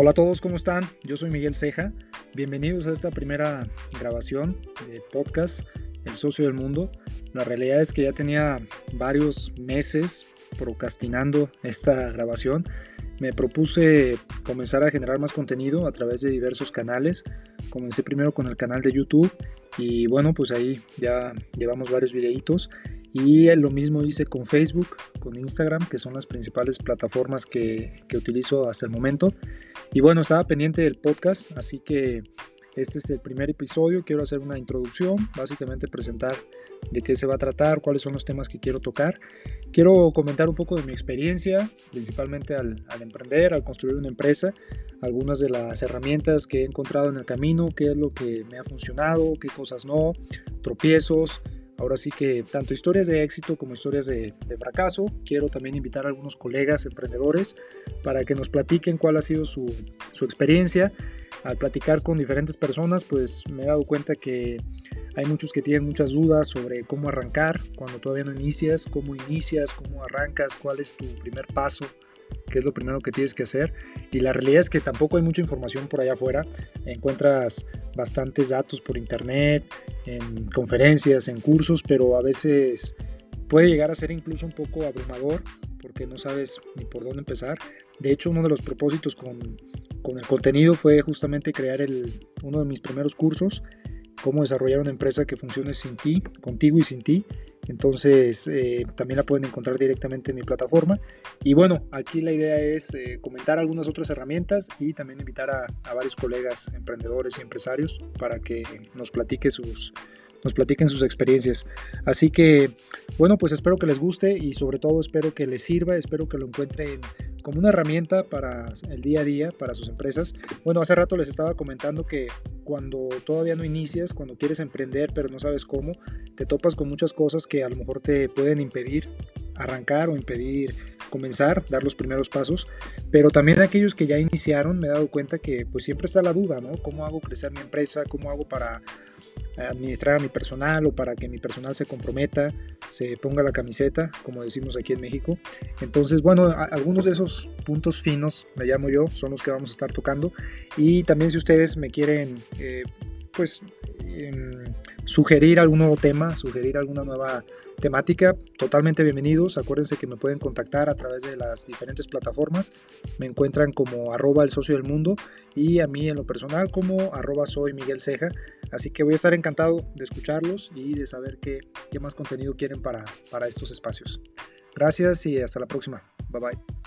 Hola a todos, ¿cómo están? Yo soy Miguel Ceja. Bienvenidos a esta primera grabación de podcast El Socio del Mundo. La realidad es que ya tenía varios meses procrastinando esta grabación. Me propuse comenzar a generar más contenido a través de diversos canales. Comencé primero con el canal de YouTube y bueno, pues ahí ya llevamos varios videitos. Y lo mismo hice con Facebook, con Instagram, que son las principales plataformas que, que, utilizo hasta el momento. Y bueno, estaba pendiente del podcast, así que este es el primer episodio. Quiero hacer una introducción, básicamente presentar de qué se va a tratar, cuáles son los temas que quiero tocar. Quiero comentar un poco de mi experiencia, principalmente al, al emprender, al construir una empresa, algunas de las herramientas que he encontrado en el camino, qué es lo que me ha funcionado, qué cosas no, tropiezos Ahora sí que tanto historias de éxito como historias de, fracaso. Quiero también invitar a algunos colegas emprendedores para que nos platiquen cuál ha sido su, su experiencia. Al platicar con diferentes personas, pues me he dado cuenta que hay muchos que tienen muchas dudas sobre cómo arrancar cuando todavía no inicias, cómo inicias, cómo arrancas, cuál es tu primer paso qué es lo primero que tienes que hacer. Y la realidad es que tampoco hay mucha información por allá afuera. Encuentras bastantes datos por internet, en conferencias, en cursos, pero a veces puede llegar a ser incluso un poco abrumador porque no sabes ni por dónde empezar. De hecho, uno de los propósitos con, con el contenido fue justamente crear el, uno de mis primeros cursos, cómo desarrollar una empresa que funcione sin ti, contigo y sin ti. Entonces eh, también la pueden encontrar directamente en mi plataforma. Y bueno, aquí la idea es eh, comentar algunas otras herramientas y también invitar a, a, varios colegas emprendedores y empresarios para que nos platique sus, nos platiquen sus experiencias. Así que, bueno, pues espero que les guste y sobre todo espero que les sirva, espero que lo encuentren como una herramienta para el día a día, para sus empresas. Bueno, hace rato les estaba comentando que cuando todavía no inicias, cuando quieres emprender pero no sabes cómo, te topas con muchas cosas que a lo mejor te pueden impedir arrancar o impedir comenzar, dar los primeros pasos, pero también aquellos que ya iniciaron me he dado cuenta que pues siempre está la duda, ¿no? ¿Cómo hago crecer mi empresa? ¿Cómo hago para administrar a mi personal o para que mi personal se comprometa, se ponga la camiseta, como decimos aquí en México. Entonces, bueno, algunos de esos puntos finos, me llamo yo, son los que vamos a estar tocando. Y también si ustedes me quieren, eh, pues, sugerir algún nuevo tema, sugerir alguna nueva temática, totalmente bienvenidos. Acuérdense que me pueden contactar a través de las diferentes plataformas. Me encuentran como arroba el socio del mundo y a mí en lo personal como arroba soy Miguel Ceja. Así que voy a estar encantado de escucharlos y de saber qué, qué más contenido quieren para, para estos espacios. Gracias y hasta la próxima. Bye bye.